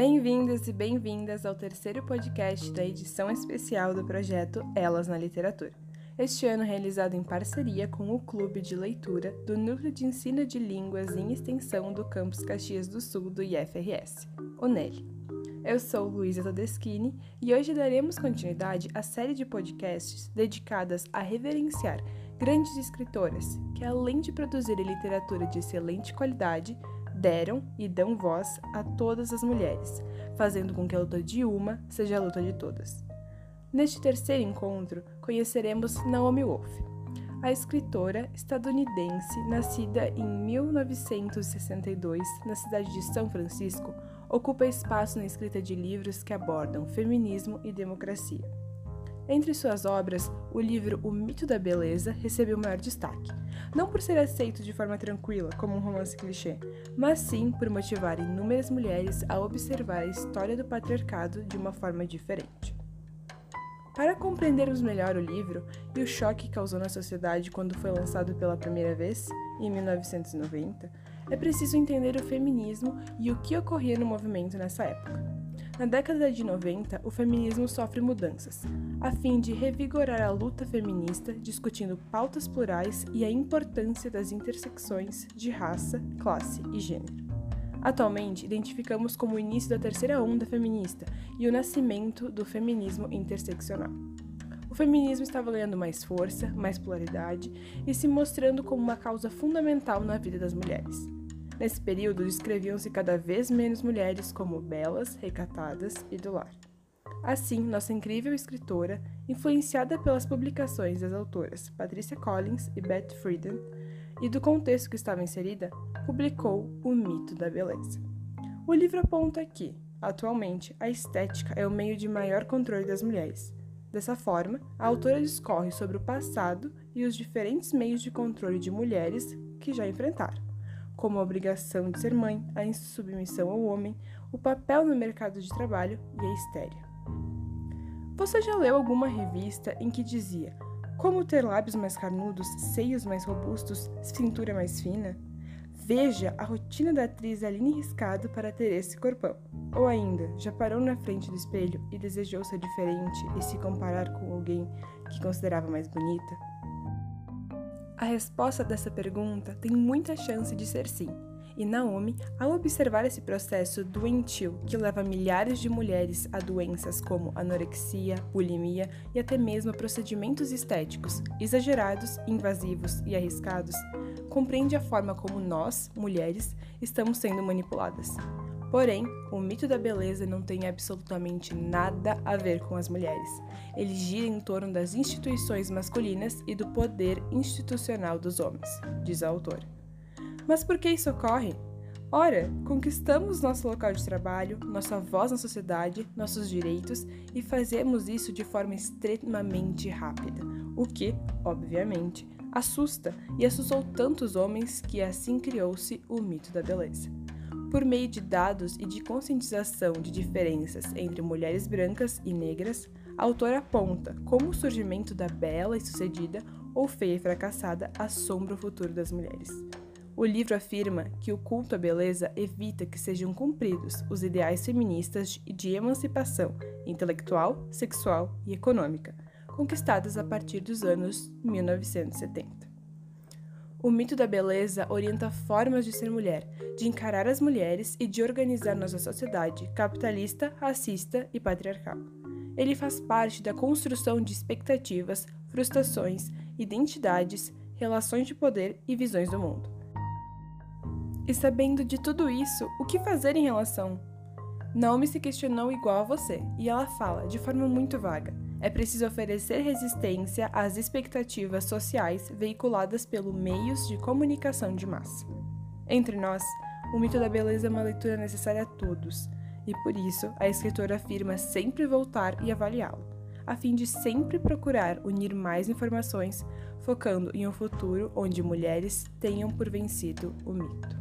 Bem-vindos e bem-vindas ao terceiro podcast da edição especial do projeto Elas na Literatura. Este ano realizado em parceria com o Clube de Leitura do Núcleo de Ensino de Línguas em Extensão do Campus Caxias do Sul do IFRS, o NEL. Eu sou Luísa Todeschini e hoje daremos continuidade à série de podcasts dedicadas a reverenciar grandes escritoras que, além de produzirem literatura de excelente qualidade, deram e dão voz a todas as mulheres, fazendo com que a luta de uma seja a luta de todas. Neste terceiro encontro, conheceremos Naomi Wolf, a escritora estadunidense nascida em 1962 na cidade de São Francisco, ocupa espaço na escrita de livros que abordam feminismo e democracia. Entre suas obras, o livro O Mito da Beleza recebeu maior destaque, não por ser aceito de forma tranquila, como um romance clichê, mas sim por motivar inúmeras mulheres a observar a história do patriarcado de uma forma diferente. Para compreendermos melhor o livro e o choque que causou na sociedade quando foi lançado pela primeira vez, em 1990, é preciso entender o feminismo e o que ocorria no movimento nessa época. Na década de 90, o feminismo sofre mudanças, a fim de revigorar a luta feminista, discutindo pautas plurais e a importância das intersecções de raça, classe e gênero. Atualmente, identificamos como o início da terceira onda feminista e o nascimento do feminismo interseccional. O feminismo estava ganhando mais força, mais polaridade e se mostrando como uma causa fundamental na vida das mulheres. Nesse período, descreviam-se cada vez menos mulheres como belas, recatadas e do lar. Assim, nossa incrível escritora, influenciada pelas publicações das autoras Patricia Collins e Beth Friedan e do contexto que estava inserida, publicou O Mito da Beleza. O livro aponta que, atualmente, a estética é o meio de maior controle das mulheres. Dessa forma, a autora discorre sobre o passado e os diferentes meios de controle de mulheres que já enfrentaram como a obrigação de ser mãe, a insubmissão ao homem, o papel no mercado de trabalho e a histéria. Você já leu alguma revista em que dizia como ter lábios mais carnudos, seios mais robustos, cintura mais fina? Veja a rotina da atriz Aline Riscado para ter esse corpão. Ou ainda, já parou na frente do espelho e desejou ser diferente e se comparar com alguém que considerava mais bonita? A resposta dessa pergunta tem muita chance de ser sim. E Naomi, ao observar esse processo doentio que leva milhares de mulheres a doenças como anorexia, bulimia e até mesmo procedimentos estéticos exagerados, invasivos e arriscados, compreende a forma como nós, mulheres, estamos sendo manipuladas. Porém, o mito da beleza não tem absolutamente nada a ver com as mulheres. Ele gira em torno das instituições masculinas e do poder institucional dos homens, diz a autora. Mas por que isso ocorre? Ora, conquistamos nosso local de trabalho, nossa voz na sociedade, nossos direitos e fazemos isso de forma extremamente rápida, o que, obviamente, assusta e assustou tantos homens que assim criou-se o mito da beleza por meio de dados e de conscientização de diferenças entre mulheres brancas e negras, a autora aponta como o surgimento da bela e sucedida ou feia e fracassada assombra o futuro das mulheres. O livro afirma que o culto à beleza evita que sejam cumpridos os ideais feministas de emancipação intelectual, sexual e econômica, conquistadas a partir dos anos 1970. O mito da beleza orienta formas de ser mulher, de encarar as mulheres e de organizar nossa sociedade capitalista, racista e patriarcal. Ele faz parte da construção de expectativas, frustrações, identidades, relações de poder e visões do mundo. E sabendo de tudo isso, o que fazer em relação? Naomi se questionou igual a você, e ela fala, de forma muito vaga é preciso oferecer resistência às expectativas sociais veiculadas pelos meios de comunicação de massa. Entre nós, o mito da beleza é uma leitura necessária a todos, e por isso a escritora afirma sempre voltar e avaliá-lo, a fim de sempre procurar unir mais informações, focando em um futuro onde mulheres tenham por vencido o mito.